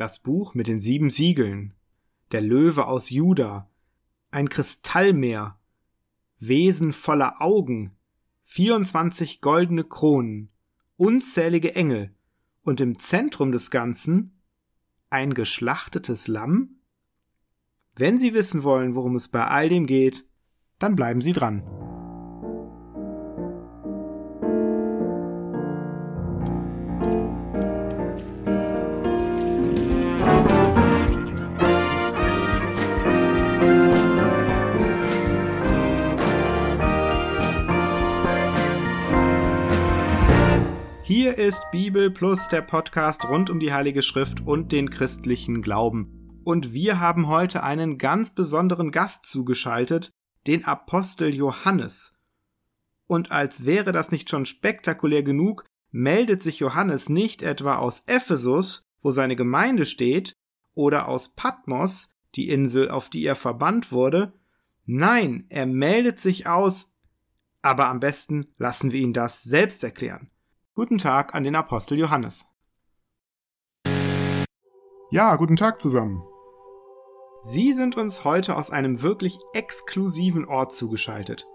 Das Buch mit den sieben Siegeln, der Löwe aus Juda, ein Kristallmeer, Wesen voller Augen, 24 goldene Kronen, unzählige Engel. Und im Zentrum des Ganzen ein geschlachtetes Lamm? Wenn Sie wissen wollen, worum es bei all dem geht, dann bleiben Sie dran. Hier ist Bibel Plus der Podcast rund um die Heilige Schrift und den christlichen Glauben. Und wir haben heute einen ganz besonderen Gast zugeschaltet, den Apostel Johannes. Und als wäre das nicht schon spektakulär genug, meldet sich Johannes nicht etwa aus Ephesus, wo seine Gemeinde steht, oder aus Patmos, die Insel, auf die er verbannt wurde. Nein, er meldet sich aus, aber am besten lassen wir ihn das selbst erklären. Guten Tag an den Apostel Johannes. Ja, guten Tag zusammen. Sie sind uns heute aus einem wirklich exklusiven Ort zugeschaltet.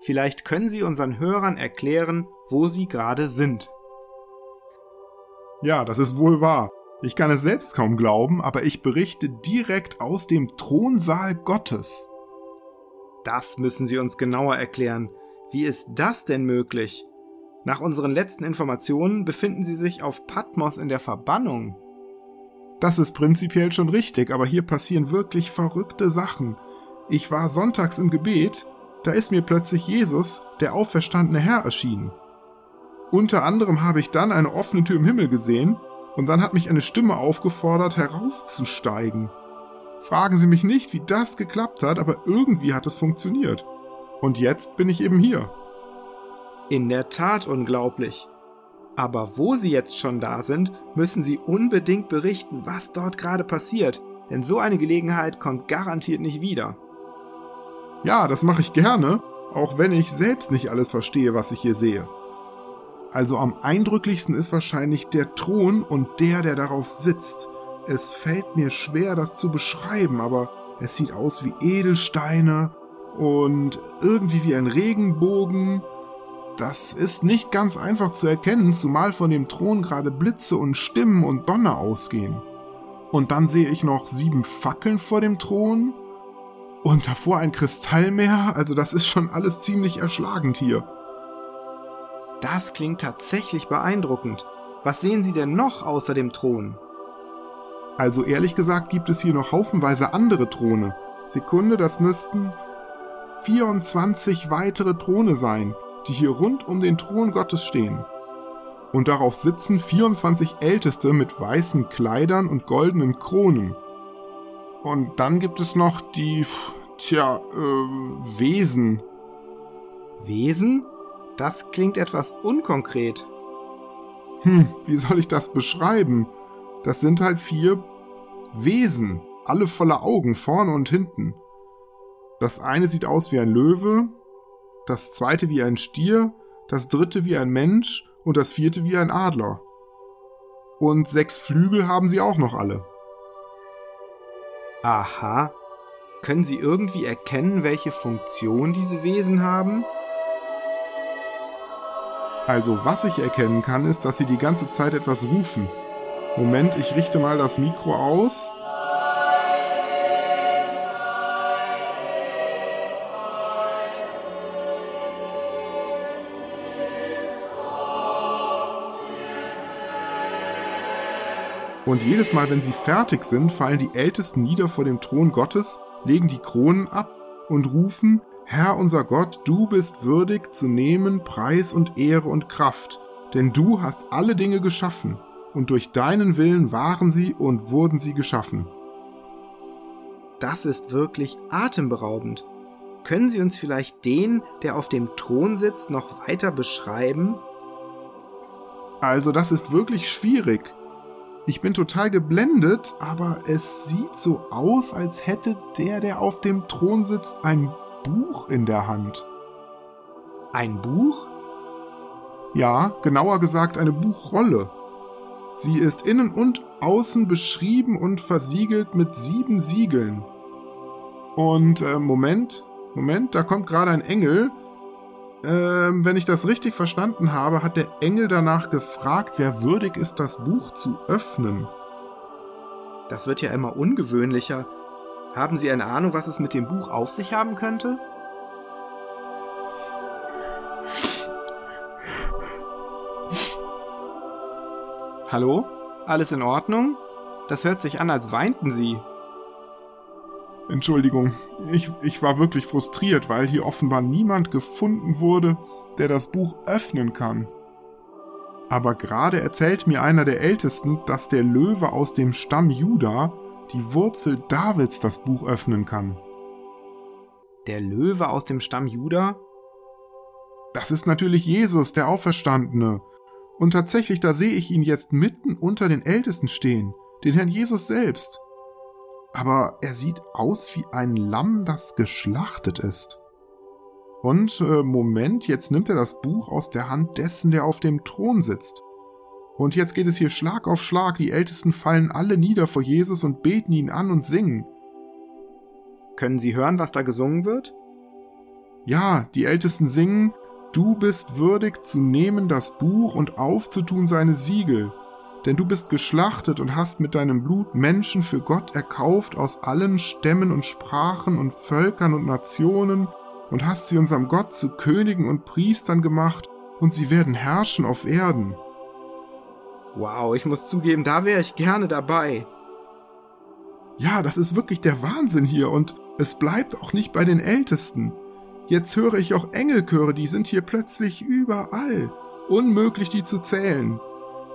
Vielleicht können Sie unseren Hörern erklären, wo Sie gerade sind. Ja, das ist wohl wahr. Ich kann es selbst kaum glauben, aber ich berichte direkt aus dem Thronsaal Gottes. Das müssen Sie uns genauer erklären. Wie ist das denn möglich? Nach unseren letzten Informationen befinden sie sich auf Patmos in der Verbannung. Das ist prinzipiell schon richtig, aber hier passieren wirklich verrückte Sachen. Ich war sonntags im Gebet, da ist mir plötzlich Jesus, der auferstandene Herr, erschienen. Unter anderem habe ich dann eine offene Tür im Himmel gesehen und dann hat mich eine Stimme aufgefordert, heraufzusteigen. Fragen Sie mich nicht, wie das geklappt hat, aber irgendwie hat es funktioniert. Und jetzt bin ich eben hier. In der Tat unglaublich. Aber wo Sie jetzt schon da sind, müssen Sie unbedingt berichten, was dort gerade passiert, denn so eine Gelegenheit kommt garantiert nicht wieder. Ja, das mache ich gerne, auch wenn ich selbst nicht alles verstehe, was ich hier sehe. Also am eindrücklichsten ist wahrscheinlich der Thron und der, der darauf sitzt. Es fällt mir schwer, das zu beschreiben, aber es sieht aus wie Edelsteine und irgendwie wie ein Regenbogen das ist nicht ganz einfach zu erkennen, zumal von dem Thron gerade Blitze und Stimmen und Donner ausgehen. Und dann sehe ich noch sieben Fackeln vor dem Thron und davor ein Kristallmeer, also das ist schon alles ziemlich erschlagend hier. Das klingt tatsächlich beeindruckend. Was sehen Sie denn noch außer dem Thron? Also ehrlich gesagt gibt es hier noch haufenweise andere Throne. Sekunde, das müssten 24 weitere Throne sein die hier rund um den Thron Gottes stehen. Und darauf sitzen 24 Älteste mit weißen Kleidern und goldenen Kronen. Und dann gibt es noch die, tja, äh, Wesen. Wesen? Das klingt etwas unkonkret. Hm, wie soll ich das beschreiben? Das sind halt vier Wesen, alle voller Augen, vorne und hinten. Das eine sieht aus wie ein Löwe, das zweite wie ein Stier, das dritte wie ein Mensch und das vierte wie ein Adler. Und sechs Flügel haben sie auch noch alle. Aha. Können Sie irgendwie erkennen, welche Funktion diese Wesen haben? Also was ich erkennen kann, ist, dass sie die ganze Zeit etwas rufen. Moment, ich richte mal das Mikro aus. Und jedes Mal, wenn sie fertig sind, fallen die Ältesten nieder vor dem Thron Gottes, legen die Kronen ab und rufen, Herr unser Gott, du bist würdig zu nehmen Preis und Ehre und Kraft, denn du hast alle Dinge geschaffen, und durch deinen Willen waren sie und wurden sie geschaffen. Das ist wirklich atemberaubend. Können Sie uns vielleicht den, der auf dem Thron sitzt, noch weiter beschreiben? Also das ist wirklich schwierig. Ich bin total geblendet, aber es sieht so aus, als hätte der, der auf dem Thron sitzt, ein Buch in der Hand. Ein Buch? Ja, genauer gesagt eine Buchrolle. Sie ist innen und außen beschrieben und versiegelt mit sieben Siegeln. Und äh, Moment, Moment, da kommt gerade ein Engel. Ähm, wenn ich das richtig verstanden habe, hat der Engel danach gefragt, wer würdig ist, das Buch zu öffnen. Das wird ja immer ungewöhnlicher. Haben Sie eine Ahnung, was es mit dem Buch auf sich haben könnte? Hallo? Alles in Ordnung? Das hört sich an, als weinten Sie. Entschuldigung, ich, ich war wirklich frustriert, weil hier offenbar niemand gefunden wurde, der das Buch öffnen kann. Aber gerade erzählt mir einer der Ältesten, dass der Löwe aus dem Stamm Juda, die Wurzel Davids, das Buch öffnen kann. Der Löwe aus dem Stamm Juda? Das ist natürlich Jesus, der Auferstandene. Und tatsächlich, da sehe ich ihn jetzt mitten unter den Ältesten stehen, den Herrn Jesus selbst aber er sieht aus wie ein Lamm, das geschlachtet ist. Und äh, Moment, jetzt nimmt er das Buch aus der Hand dessen, der auf dem Thron sitzt. Und jetzt geht es hier Schlag auf Schlag, die Ältesten fallen alle nieder vor Jesus und beten ihn an und singen. Können Sie hören, was da gesungen wird? Ja, die Ältesten singen, Du bist würdig zu nehmen das Buch und aufzutun seine Siegel, denn du bist geschlachtet und hast mit deinem Blut Menschen für Gott erkauft aus allen Stämmen und Sprachen und Völkern und Nationen und hast sie unserem Gott zu Königen und Priestern gemacht und sie werden herrschen auf Erden. Wow, ich muss zugeben, da wäre ich gerne dabei. Ja, das ist wirklich der Wahnsinn hier und es bleibt auch nicht bei den Ältesten. Jetzt höre ich auch Engelchöre, die sind hier plötzlich überall. Unmöglich, die zu zählen.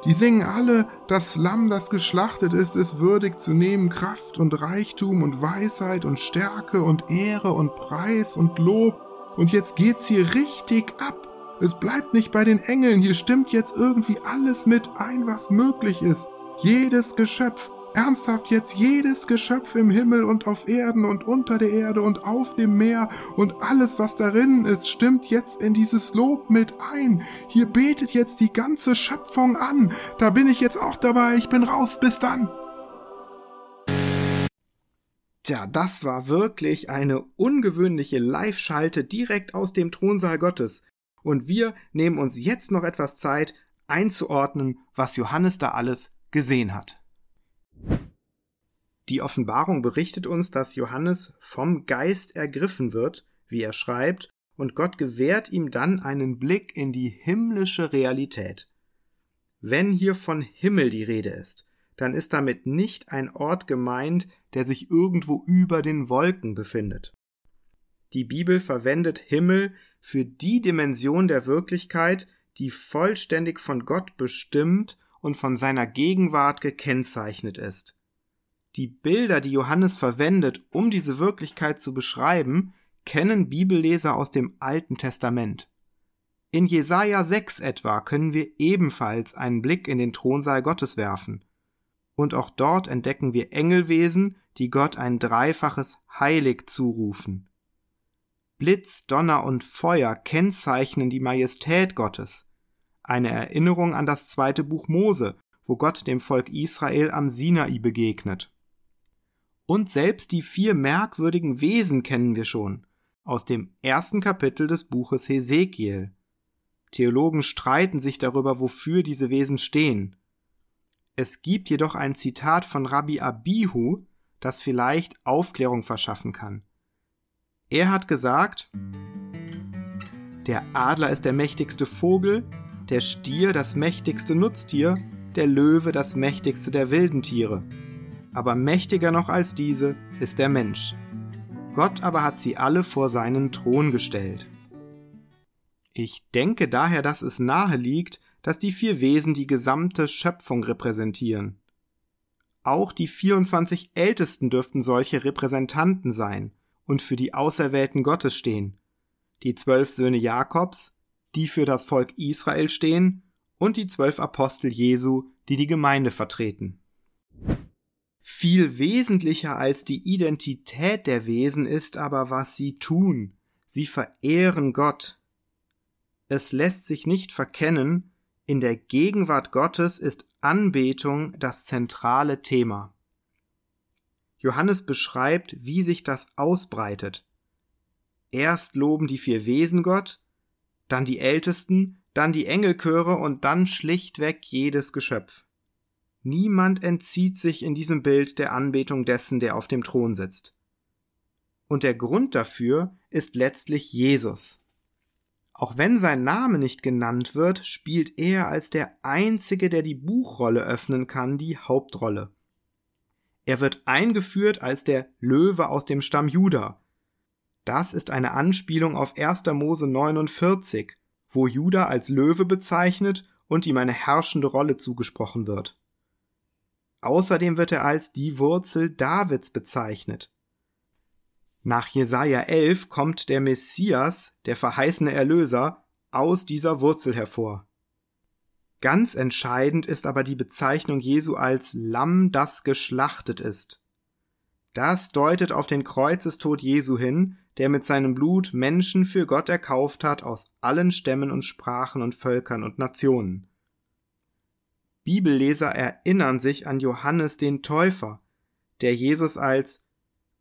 Die singen alle, das Lamm, das geschlachtet ist, ist würdig zu nehmen Kraft und Reichtum und Weisheit und Stärke und Ehre und Preis und Lob. Und jetzt geht's hier richtig ab. Es bleibt nicht bei den Engeln, hier stimmt jetzt irgendwie alles mit ein, was möglich ist. Jedes Geschöpf, Ernsthaft jetzt jedes Geschöpf im Himmel und auf Erden und unter der Erde und auf dem Meer und alles, was darin ist, stimmt jetzt in dieses Lob mit ein. Hier betet jetzt die ganze Schöpfung an. Da bin ich jetzt auch dabei. Ich bin raus. Bis dann. Tja, das war wirklich eine ungewöhnliche Live-Schalte direkt aus dem Thronsaal Gottes. Und wir nehmen uns jetzt noch etwas Zeit, einzuordnen, was Johannes da alles gesehen hat. Die Offenbarung berichtet uns, dass Johannes vom Geist ergriffen wird, wie er schreibt, und Gott gewährt ihm dann einen Blick in die himmlische Realität. Wenn hier von Himmel die Rede ist, dann ist damit nicht ein Ort gemeint, der sich irgendwo über den Wolken befindet. Die Bibel verwendet Himmel für die Dimension der Wirklichkeit, die vollständig von Gott bestimmt und von seiner Gegenwart gekennzeichnet ist. Die Bilder, die Johannes verwendet, um diese Wirklichkeit zu beschreiben, kennen Bibelleser aus dem Alten Testament. In Jesaja 6 etwa können wir ebenfalls einen Blick in den Thronsaal Gottes werfen. Und auch dort entdecken wir Engelwesen, die Gott ein dreifaches Heilig zurufen. Blitz, Donner und Feuer kennzeichnen die Majestät Gottes. Eine Erinnerung an das zweite Buch Mose, wo Gott dem Volk Israel am Sinai begegnet. Und selbst die vier merkwürdigen Wesen kennen wir schon aus dem ersten Kapitel des Buches Hesekiel. Theologen streiten sich darüber, wofür diese Wesen stehen. Es gibt jedoch ein Zitat von Rabbi Abihu, das vielleicht Aufklärung verschaffen kann. Er hat gesagt, der Adler ist der mächtigste Vogel, der Stier das mächtigste Nutztier, der Löwe das mächtigste der wilden Tiere aber mächtiger noch als diese ist der Mensch. Gott aber hat sie alle vor seinen Thron gestellt. Ich denke daher, dass es nahe liegt, dass die vier Wesen die gesamte Schöpfung repräsentieren. Auch die 24 Ältesten dürften solche Repräsentanten sein und für die Auserwählten Gottes stehen. Die zwölf Söhne Jakobs, die für das Volk Israel stehen, und die zwölf Apostel Jesu, die die Gemeinde vertreten. Viel wesentlicher als die Identität der Wesen ist aber, was sie tun. Sie verehren Gott. Es lässt sich nicht verkennen, in der Gegenwart Gottes ist Anbetung das zentrale Thema. Johannes beschreibt, wie sich das ausbreitet. Erst loben die vier Wesen Gott, dann die Ältesten, dann die Engelchöre und dann schlichtweg jedes Geschöpf. Niemand entzieht sich in diesem Bild der Anbetung dessen, der auf dem Thron sitzt. Und der Grund dafür ist letztlich Jesus. Auch wenn sein Name nicht genannt wird, spielt er als der Einzige, der die Buchrolle öffnen kann, die Hauptrolle. Er wird eingeführt als der Löwe aus dem Stamm Juda. Das ist eine Anspielung auf 1. Mose 49, wo Juda als Löwe bezeichnet und ihm eine herrschende Rolle zugesprochen wird. Außerdem wird er als die Wurzel Davids bezeichnet. Nach Jesaja 11 kommt der Messias, der verheißene Erlöser, aus dieser Wurzel hervor. Ganz entscheidend ist aber die Bezeichnung Jesu als Lamm, das geschlachtet ist. Das deutet auf den Kreuzestod Jesu hin, der mit seinem Blut Menschen für Gott erkauft hat aus allen Stämmen und Sprachen und Völkern und Nationen. Bibelleser erinnern sich an Johannes den Täufer, der Jesus als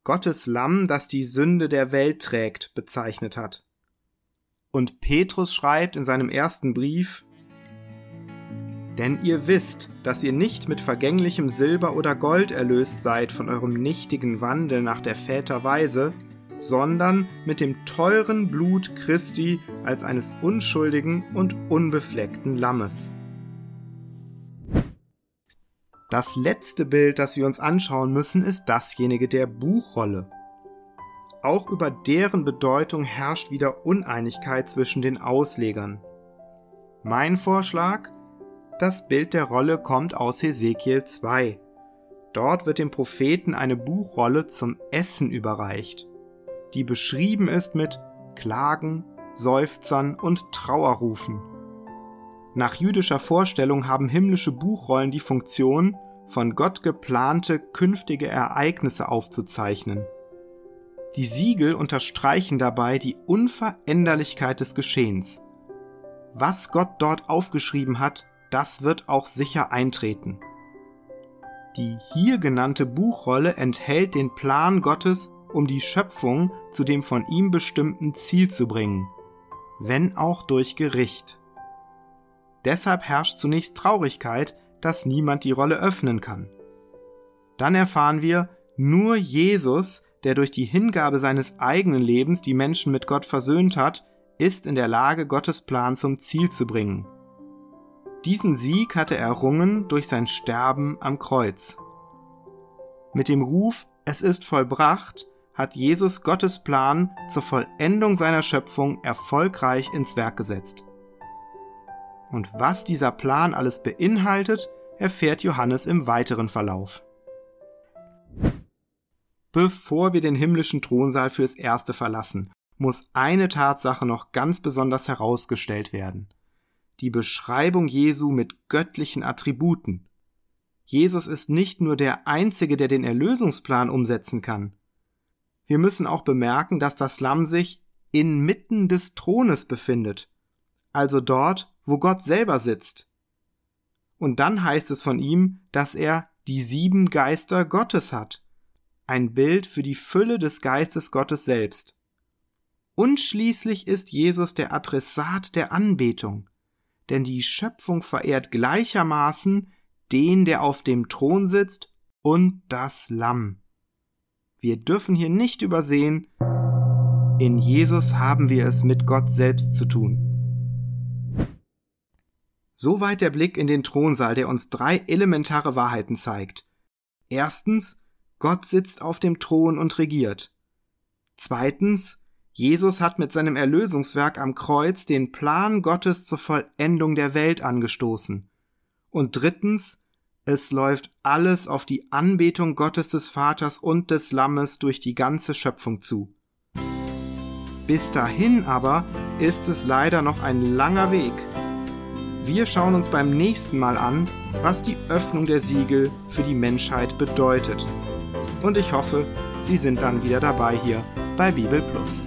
Gottes Lamm, das die Sünde der Welt trägt, bezeichnet hat. Und Petrus schreibt in seinem ersten Brief Denn ihr wisst, dass ihr nicht mit vergänglichem Silber oder Gold erlöst seid von eurem nichtigen Wandel nach der Väter Weise, sondern mit dem teuren Blut Christi als eines unschuldigen und unbefleckten Lammes. Das letzte Bild, das wir uns anschauen müssen, ist dasjenige der Buchrolle. Auch über deren Bedeutung herrscht wieder Uneinigkeit zwischen den Auslegern. Mein Vorschlag? Das Bild der Rolle kommt aus Hesekiel 2. Dort wird dem Propheten eine Buchrolle zum Essen überreicht, die beschrieben ist mit Klagen, Seufzern und Trauerrufen. Nach jüdischer Vorstellung haben himmlische Buchrollen die Funktion, von Gott geplante künftige Ereignisse aufzuzeichnen. Die Siegel unterstreichen dabei die Unveränderlichkeit des Geschehens. Was Gott dort aufgeschrieben hat, das wird auch sicher eintreten. Die hier genannte Buchrolle enthält den Plan Gottes, um die Schöpfung zu dem von ihm bestimmten Ziel zu bringen, wenn auch durch Gericht. Deshalb herrscht zunächst Traurigkeit, dass niemand die Rolle öffnen kann. Dann erfahren wir, nur Jesus, der durch die Hingabe seines eigenen Lebens die Menschen mit Gott versöhnt hat, ist in der Lage, Gottes Plan zum Ziel zu bringen. Diesen Sieg hatte er errungen durch sein Sterben am Kreuz. Mit dem Ruf Es ist vollbracht hat Jesus Gottes Plan zur Vollendung seiner Schöpfung erfolgreich ins Werk gesetzt. Und was dieser Plan alles beinhaltet, erfährt Johannes im weiteren Verlauf. Bevor wir den himmlischen Thronsaal fürs Erste verlassen, muss eine Tatsache noch ganz besonders herausgestellt werden. Die Beschreibung Jesu mit göttlichen Attributen. Jesus ist nicht nur der Einzige, der den Erlösungsplan umsetzen kann. Wir müssen auch bemerken, dass das Lamm sich inmitten des Thrones befindet, also dort, wo Gott selber sitzt. Und dann heißt es von ihm, dass er die sieben Geister Gottes hat. Ein Bild für die Fülle des Geistes Gottes selbst. Und schließlich ist Jesus der Adressat der Anbetung. Denn die Schöpfung verehrt gleichermaßen den, der auf dem Thron sitzt, und das Lamm. Wir dürfen hier nicht übersehen, in Jesus haben wir es mit Gott selbst zu tun. Soweit der Blick in den Thronsaal, der uns drei elementare Wahrheiten zeigt. Erstens, Gott sitzt auf dem Thron und regiert. Zweitens, Jesus hat mit seinem Erlösungswerk am Kreuz den Plan Gottes zur Vollendung der Welt angestoßen. Und drittens, es läuft alles auf die Anbetung Gottes des Vaters und des Lammes durch die ganze Schöpfung zu. Bis dahin aber ist es leider noch ein langer Weg, wir schauen uns beim nächsten Mal an, was die Öffnung der Siegel für die Menschheit bedeutet. Und ich hoffe, Sie sind dann wieder dabei hier bei Bibel Plus.